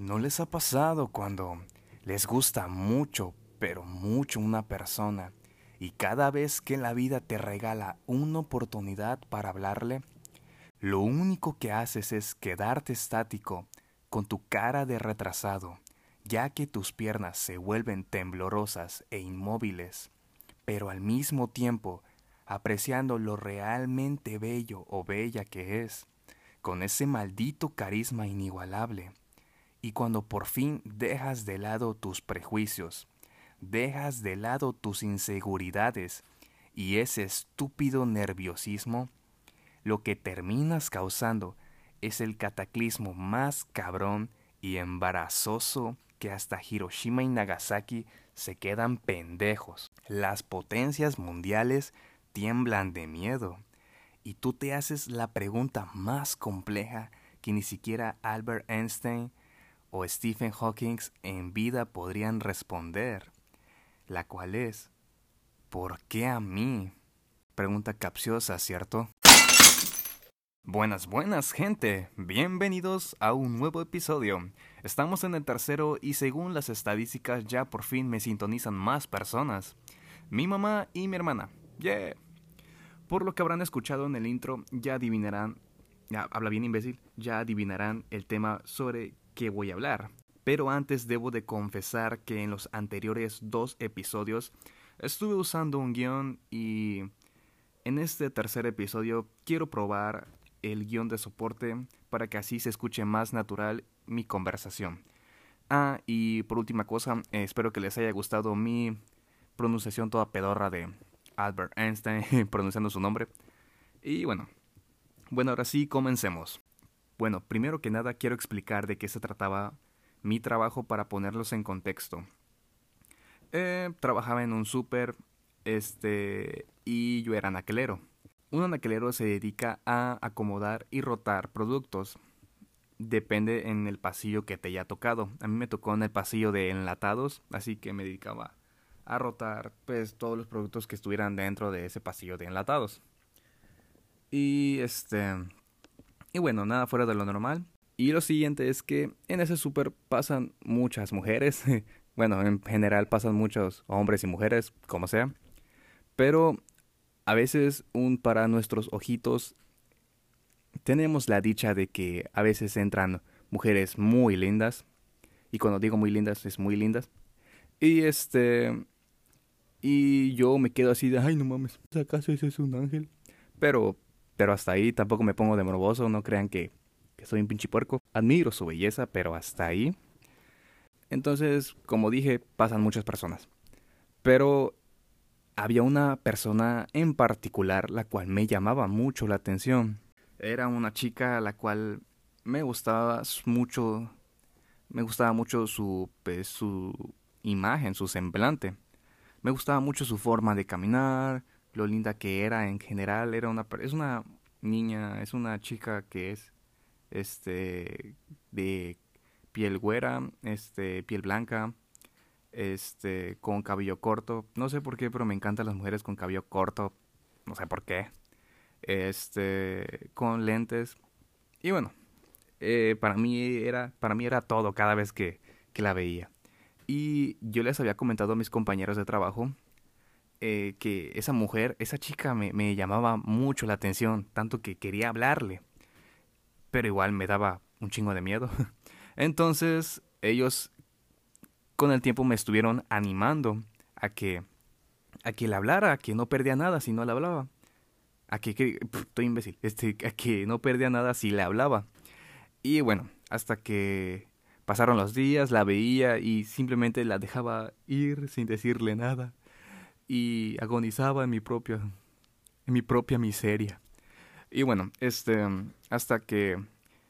¿No les ha pasado cuando les gusta mucho, pero mucho una persona y cada vez que la vida te regala una oportunidad para hablarle, lo único que haces es quedarte estático con tu cara de retrasado, ya que tus piernas se vuelven temblorosas e inmóviles, pero al mismo tiempo apreciando lo realmente bello o bella que es, con ese maldito carisma inigualable y cuando por fin dejas de lado tus prejuicios, dejas de lado tus inseguridades y ese estúpido nerviosismo, lo que terminas causando es el cataclismo más cabrón y embarazoso que hasta Hiroshima y Nagasaki se quedan pendejos. Las potencias mundiales tiemblan de miedo. Y tú te haces la pregunta más compleja que ni siquiera Albert Einstein o Stephen Hawking en vida podrían responder, la cual es, ¿por qué a mí? Pregunta capciosa, ¿cierto? Buenas, buenas, gente. Bienvenidos a un nuevo episodio. Estamos en el tercero y según las estadísticas ya por fin me sintonizan más personas. Mi mamá y mi hermana. Yeah. Por lo que habrán escuchado en el intro, ya adivinarán, ya habla bien imbécil, ya adivinarán el tema sobre voy a hablar. Pero antes debo de confesar que en los anteriores dos episodios estuve usando un guion y en este tercer episodio quiero probar el guion de soporte para que así se escuche más natural mi conversación. Ah, y por última cosa, espero que les haya gustado mi pronunciación toda pedorra de Albert Einstein pronunciando su nombre. Y bueno, bueno, ahora sí, comencemos. Bueno, primero que nada quiero explicar de qué se trataba mi trabajo para ponerlos en contexto. Eh, trabajaba en un súper, este, y yo era anaquelero. Un anaquelero se dedica a acomodar y rotar productos. Depende en el pasillo que te haya tocado. A mí me tocó en el pasillo de enlatados, así que me dedicaba a rotar pues todos los productos que estuvieran dentro de ese pasillo de enlatados. Y este y bueno, nada fuera de lo normal. Y lo siguiente es que en ese súper pasan muchas mujeres. bueno, en general pasan muchos hombres y mujeres, como sea. Pero a veces un para nuestros ojitos tenemos la dicha de que a veces entran mujeres muy lindas. Y cuando digo muy lindas, es muy lindas. Y este... Y yo me quedo así de, ay, no mames, ¿acaso ese es un ángel? Pero pero hasta ahí tampoco me pongo de morboso, no crean que, soy un pinche puerco. Admiro su belleza, pero hasta ahí. Entonces, como dije, pasan muchas personas. Pero había una persona en particular la cual me llamaba mucho la atención. Era una chica a la cual me gustaba mucho, me gustaba mucho su, pues, su imagen, su semblante. Me gustaba mucho su forma de caminar, lo linda que era en general. Era una, es una niña, es una chica que es este de piel güera, este piel blanca, este con cabello corto. No sé por qué, pero me encantan las mujeres con cabello corto. No sé por qué. Este con lentes. Y bueno, eh, para mí era para mí era todo cada vez que, que la veía. Y yo les había comentado a mis compañeros de trabajo eh, que esa mujer, esa chica me, llamaba mucho la atención, tanto que quería hablarle, pero igual me daba un chingo de miedo. Entonces ellos con el tiempo me estuvieron animando a que a que le hablara, a que no perdía nada si no le hablaba. A que, que estoy imbécil, este, a que no perdía nada si le hablaba. Y bueno, hasta que pasaron los días, la veía y simplemente la dejaba ir sin decirle nada y agonizaba en mi propia, en mi propia miseria. Y bueno, este, hasta que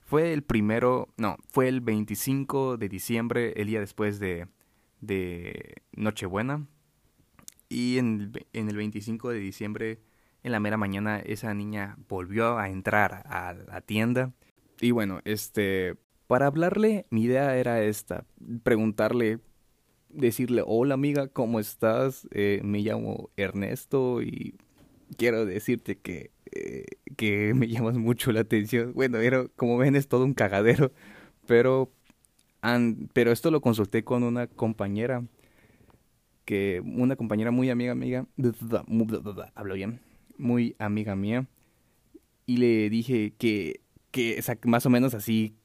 fue el primero, no, fue el 25 de diciembre, el día después de, de Nochebuena. Y en el, en el 25 de diciembre, en la mera mañana, esa niña volvió a entrar a la tienda. Y bueno, este, para hablarle, mi idea era esta, preguntarle decirle, hola amiga, ¿cómo estás? Eh, me llamo Ernesto y quiero decirte que, eh, que me llamas mucho la atención. Bueno, era, como ven es todo un cagadero, pero pero esto lo consulté con una compañera, que una compañera muy amiga, amiga, hablo bien, muy amiga mía, y le dije que, que más o menos así,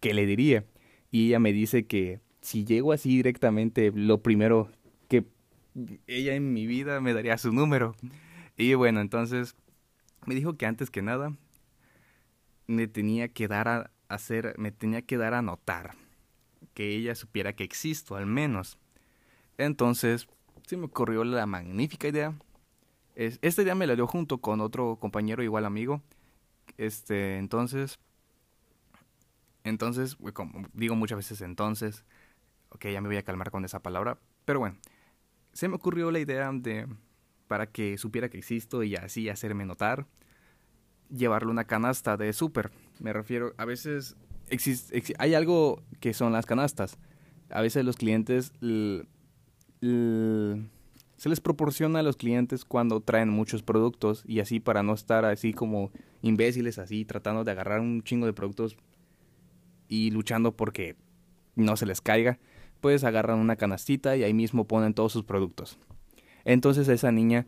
que le diría. Y ella me dice que si llego así directamente, lo primero que ella en mi vida me daría su número. Y bueno, entonces me dijo que antes que nada me tenía que dar a hacer, me tenía que dar a notar que ella supiera que existo al menos. Entonces, se me ocurrió la magnífica idea. esta idea me la dio junto con otro compañero igual amigo. Este, entonces, entonces, como digo muchas veces entonces, ok, ya me voy a calmar con esa palabra, pero bueno, se me ocurrió la idea de, para que supiera que existo y así hacerme notar, llevarle una canasta de súper. Me refiero, a veces hay algo que son las canastas. A veces los clientes se les proporciona a los clientes cuando traen muchos productos y así para no estar así como imbéciles así tratando de agarrar un chingo de productos y luchando porque no se les caiga, pues agarran una canastita y ahí mismo ponen todos sus productos. Entonces esa niña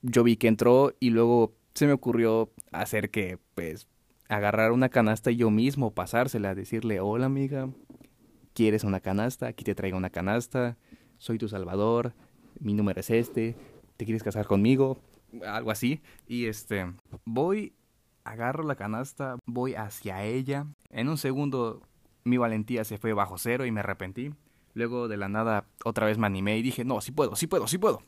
yo vi que entró y luego se me ocurrió hacer que pues agarrar una canasta y yo mismo pasársela, decirle, hola amiga, ¿quieres una canasta? Aquí te traigo una canasta, soy tu salvador, mi número es este, ¿te quieres casar conmigo? Algo así. Y este, voy, agarro la canasta, voy hacia ella. En un segundo mi valentía se fue bajo cero y me arrepentí. Luego de la nada otra vez me animé y dije, no, sí puedo, sí puedo, sí puedo.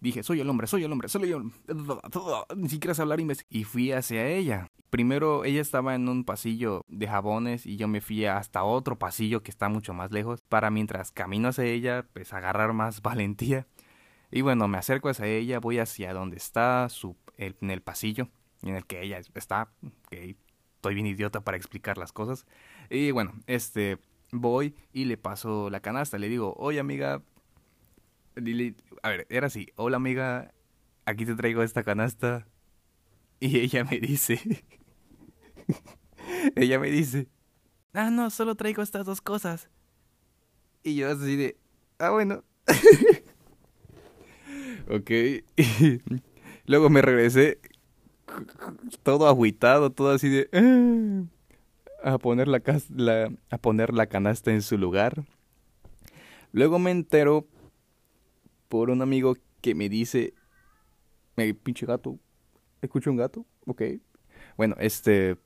Dije, soy el hombre, soy el hombre, soy el hombre. Ni siquiera sé hablar Y fui hacia ella. Primero ella estaba en un pasillo de jabones y yo me fui hasta otro pasillo que está mucho más lejos para mientras camino hacia ella, pues agarrar más valentía. Y bueno, me acerco hacia ella, voy hacia donde está su, en el pasillo en el que ella está. Que estoy bien idiota para explicar las cosas. Y bueno, este voy y le paso la canasta. Le digo, oye amiga, a ver, era así, hola amiga, aquí te traigo esta canasta. Y ella me dice, ella me dice, ah, no, solo traigo estas dos cosas. Y yo así de, ah, bueno. ok. Luego me regresé todo agüitado, todo así de... Ah", a poner la, la, a poner la canasta en su lugar. Luego me entero por un amigo que me dice, me pinche gato, escucho un gato, ok. Bueno, este,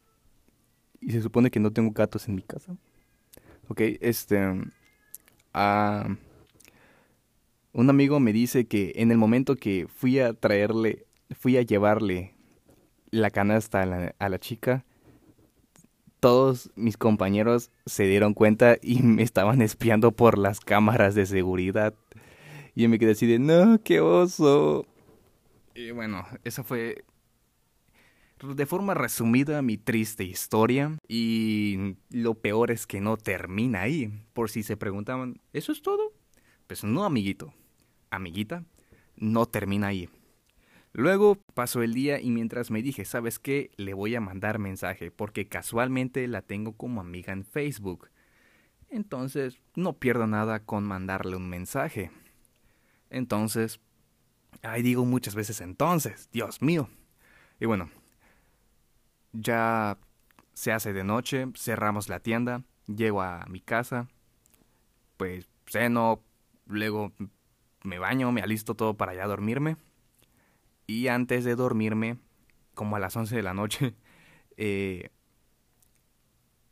y se supone que no tengo gatos en mi casa, ok, este, ah, un amigo me dice que en el momento que fui a traerle, fui a llevarle la canasta a la, a la chica, todos mis compañeros se dieron cuenta y me estaban espiando por las cámaras de seguridad. Y yo me quedé así de, no, qué oso. Y bueno, esa fue de forma resumida mi triste historia. Y lo peor es que no termina ahí. Por si se preguntaban, ¿eso es todo? Pues no, amiguito. Amiguita, no termina ahí. Luego pasó el día y mientras me dije, ¿sabes qué? Le voy a mandar mensaje porque casualmente la tengo como amiga en Facebook. Entonces, no pierdo nada con mandarle un mensaje. Entonces, ahí digo muchas veces entonces, Dios mío. Y bueno, ya se hace de noche, cerramos la tienda, llego a mi casa, pues ceno, luego me baño, me alisto todo para ya dormirme. Y antes de dormirme, como a las 11 de la noche, eh,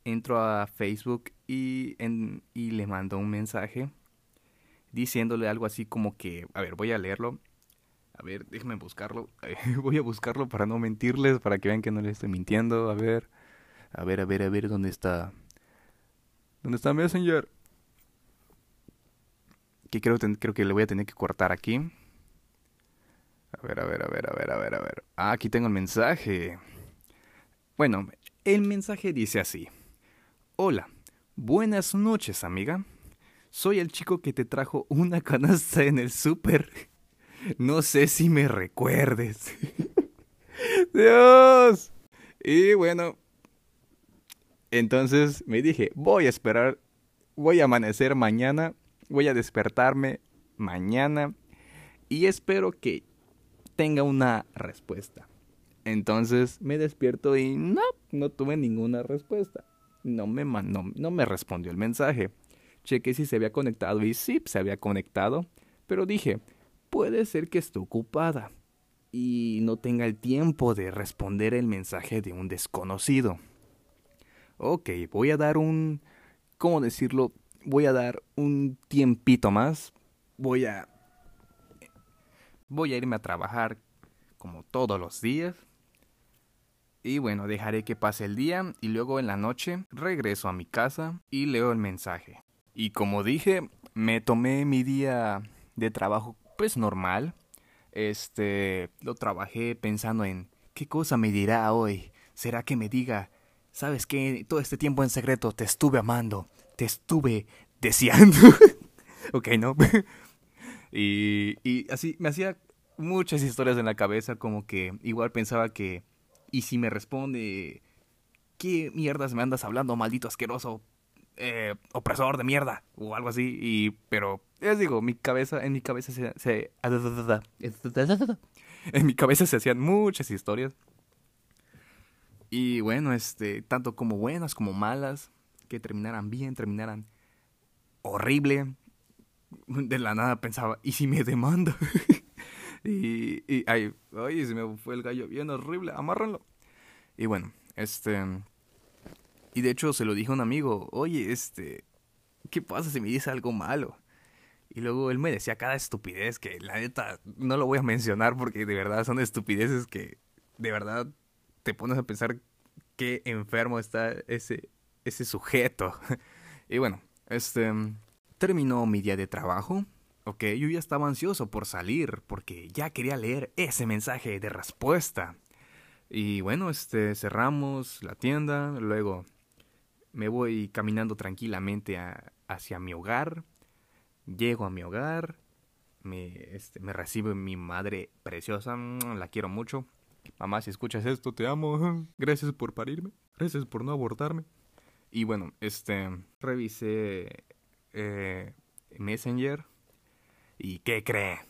entro a Facebook y, y le mando un mensaje diciéndole algo así como que, a ver, voy a leerlo. A ver, déjenme buscarlo. voy a buscarlo para no mentirles, para que vean que no les estoy mintiendo. A ver, a ver, a ver, a ver, ¿dónde está? ¿Dónde está Messenger? Que creo, creo que le voy a tener que cortar aquí. A ver, a ver, a ver, a ver, a ver, a ver. Ah, aquí tengo el mensaje. Bueno, el mensaje dice así. Hola, buenas noches, amiga. Soy el chico que te trajo una canasta en el súper. No sé si me recuerdes. Dios. Y bueno, Entonces me dije, voy a esperar, voy a amanecer mañana, voy a despertarme mañana y espero que tenga una respuesta. Entonces me despierto y no, no tuve ninguna respuesta. No me, no me respondió el mensaje. Chequé si se había conectado y sí, se había conectado. Pero dije, puede ser que esté ocupada y no tenga el tiempo de responder el mensaje de un desconocido. Ok, voy a dar un... ¿Cómo decirlo? Voy a dar un tiempito más. Voy a... Voy a irme a trabajar como todos los días. Y bueno, dejaré que pase el día y luego en la noche regreso a mi casa y leo el mensaje. Y como dije, me tomé mi día de trabajo pues normal. Este, lo trabajé pensando en qué cosa me dirá hoy. ¿Será que me diga, sabes que todo este tiempo en secreto te estuve amando, te estuve deseando? ok, ¿no? y, y así me hacía muchas historias en la cabeza, como que igual pensaba que, y si me responde, ¿qué mierdas me andas hablando, maldito asqueroso? Eh, opresor de mierda o algo así y pero les digo mi cabeza en mi cabeza se, se en mi cabeza se hacían muchas historias y bueno este tanto como buenas como malas que terminaran bien terminaran horrible de la nada pensaba y si me demanda y, y ay, ay se me fue el gallo bien horrible amárranlo y bueno este y de hecho se lo dijo a un amigo, oye, este, ¿qué pasa si me dice algo malo? Y luego él me decía cada estupidez que la neta no lo voy a mencionar porque de verdad son estupideces que de verdad te pones a pensar qué enfermo está ese, ese sujeto. y bueno, este, terminó mi día de trabajo. Ok, yo ya estaba ansioso por salir porque ya quería leer ese mensaje de respuesta. Y bueno, este, cerramos la tienda, luego me voy caminando tranquilamente hacia mi hogar. Llego a mi hogar. Me, este, me recibe mi madre preciosa. Mm, la quiero mucho. Mamá, si escuchas esto, te amo. Gracias por parirme. Gracias por no abortarme. Y bueno, este, revisé eh, Messenger. ¿Y qué cree?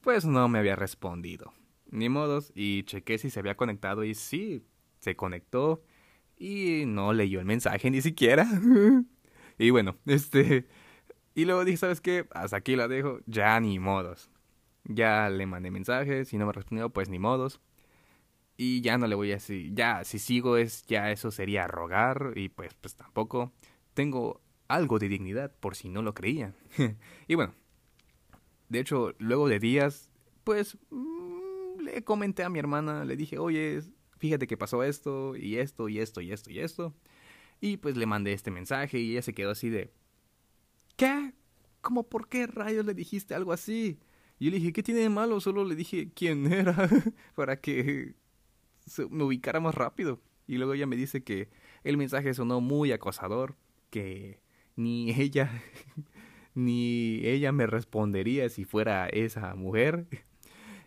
Pues no me había respondido. Ni modos. Y chequé si se había conectado y sí, se conectó y no leyó el mensaje ni siquiera. y bueno, este... Y luego dije, ¿sabes qué? Hasta aquí la dejo, ya ni modos. Ya le mandé mensajes, si no me respondió, pues ni modos. Y ya no le voy a decir, ya, si sigo es, ya eso sería rogar y pues, pues tampoco. Tengo algo de dignidad por si no lo creían. y bueno, de hecho, luego de días, pues mm, le comenté a mi hermana, le dije, oye, fíjate que pasó esto y esto y esto y esto y esto. Y pues le mandé este mensaje y ella se quedó así de... ¿Qué? ¿Cómo por qué rayos le dijiste algo así? Y yo le dije, ¿qué tiene de malo? Solo le dije quién era para que me ubicara más rápido. Y luego ella me dice que el mensaje sonó muy acosador, que ni ella ni ella me respondería si fuera esa mujer.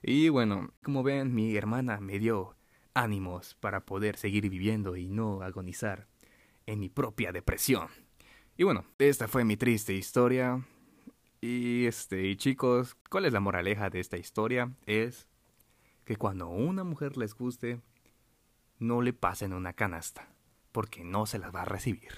Y bueno, como ven, mi hermana me dio ánimos para poder seguir viviendo y no agonizar en mi propia depresión. Y bueno, esta fue mi triste historia. Y este, y chicos, ¿cuál es la moraleja de esta historia? Es que cuando una mujer les guste, no le pasen una canasta, porque no se las va a recibir.